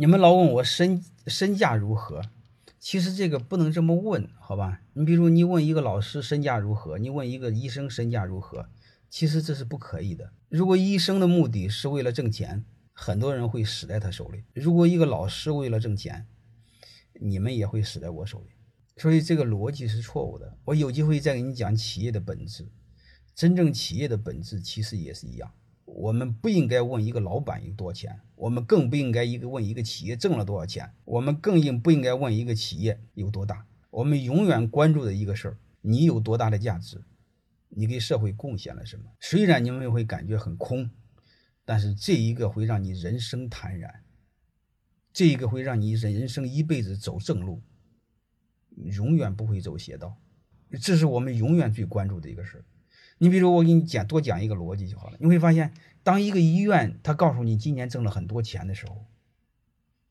你们老问我身身价如何，其实这个不能这么问，好吧？你比如你问一个老师身价如何，你问一个医生身价如何，其实这是不可以的。如果医生的目的是为了挣钱，很多人会死在他手里；如果一个老师为了挣钱，你们也会死在我手里。所以这个逻辑是错误的。我有机会再给你讲企业的本质，真正企业的本质其实也是一样。我们不应该问一个老板有多少钱，我们更不应该一个问一个企业挣了多少钱，我们更应不应该问一个企业有多大。我们永远关注的一个事儿，你有多大的价值，你给社会贡献了什么？虽然你们会感觉很空，但是这一个会让你人生坦然，这一个会让你人生一辈子走正路，永远不会走邪道。这是我们永远最关注的一个事儿。你比如我给你讲多讲一个逻辑就好了，你会发现，当一个医院他告诉你今年挣了很多钱的时候，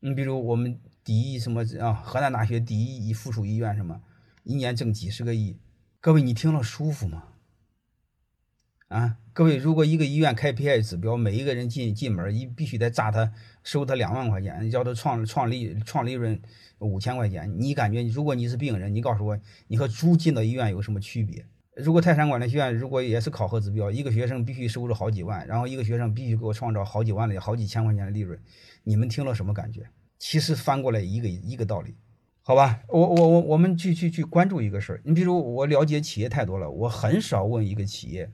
你比如我们第一什么啊，河南大学第一附属医院什么，一年挣几十个亿，各位你听了舒服吗？啊，各位如果一个医院开 P I 指标，每一个人进进门一必须得扎他收他两万块钱，叫他创创利创利润五千块钱，你感觉如果你是病人，你告诉我你和猪进到医院有什么区别？如果泰山管理学院如果也是考核指标，一个学生必须收入好几万，然后一个学生必须给我创造好几万的好几千块钱的利润，你们听了什么感觉？其实翻过来一个一个道理，好吧？我我我我们去去去关注一个事儿，你比如我了解企业太多了，我很少问一个企业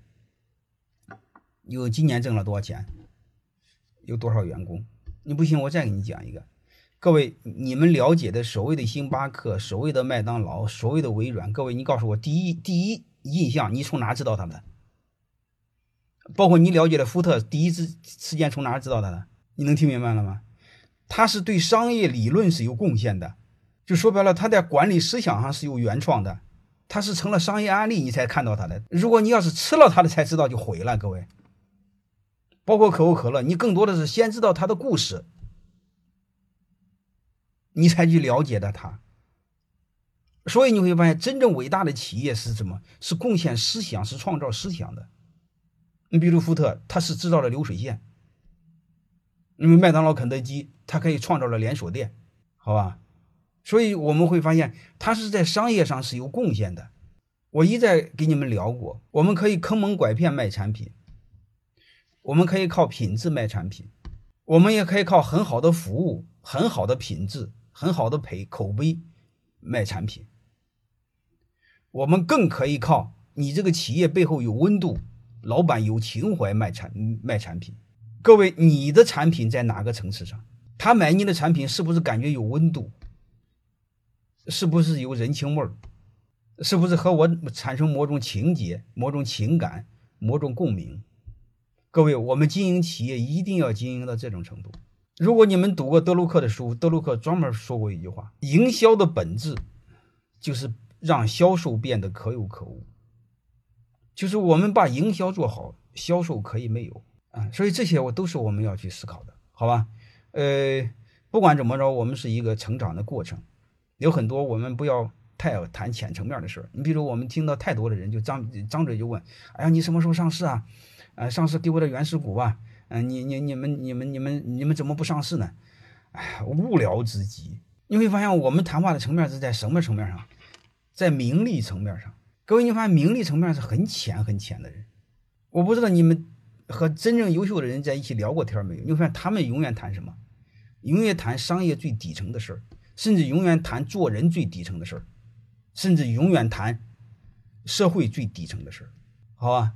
有今年挣了多少钱，有多少员工。你不信，我再给你讲一个，各位你们了解的所谓的星巴克、所谓的麦当劳、所谓的微软，各位你告诉我，第一第一。印象，你从哪知道他的？包括你了解的福特，第一次事件从哪知道他的？你能听明白了吗？他是对商业理论是有贡献的，就说白了，他在管理思想上是有原创的，他是成了商业案例，你才看到他的。如果你要是吃了他的才知道，就毁了。各位，包括可口可乐，你更多的是先知道他的故事，你才去了解的他。所以你会发现，真正伟大的企业是什么？是贡献思想，是创造思想的。你比如福特，它是制造了流水线；因为麦当劳、肯德基，它可以创造了连锁店，好吧？所以我们会发现，它是在商业上是有贡献的。我一再给你们聊过，我们可以坑蒙拐骗卖产品，我们可以靠品质卖产品，我们也可以靠很好的服务、很好的品质、很好的培口碑卖产品。我们更可以靠你这个企业背后有温度，老板有情怀卖产卖产品。各位，你的产品在哪个层次上？他买你的产品是不是感觉有温度？是不是有人情味儿？是不是和我产生某种情节、某种情感、某种共鸣？各位，我们经营企业一定要经营到这种程度。如果你们读过德鲁克的书，德鲁克专门说过一句话：营销的本质就是。让销售变得可有可无，就是我们把营销做好，销售可以没有啊。所以这些我都是我们要去思考的，好吧？呃，不管怎么着，我们是一个成长的过程，有很多我们不要太谈浅层面的事儿。你比如我们听到太多的人就张张嘴就问：“哎呀，你什么时候上市啊？呃，上市给我点原始股吧。嗯，你你你们你们你们你们怎么不上市呢？”哎，无聊之极。你会发现，我们谈话的层面是在什么层面上？在名利层面上，各位，你发现名利层面是很浅很浅的人。我不知道你们和真正优秀的人在一起聊过天没有？你发现他们永远谈什么？永远谈商业最底层的事儿，甚至永远谈做人最底层的事儿，甚至永远谈社会最底层的事儿，好吧？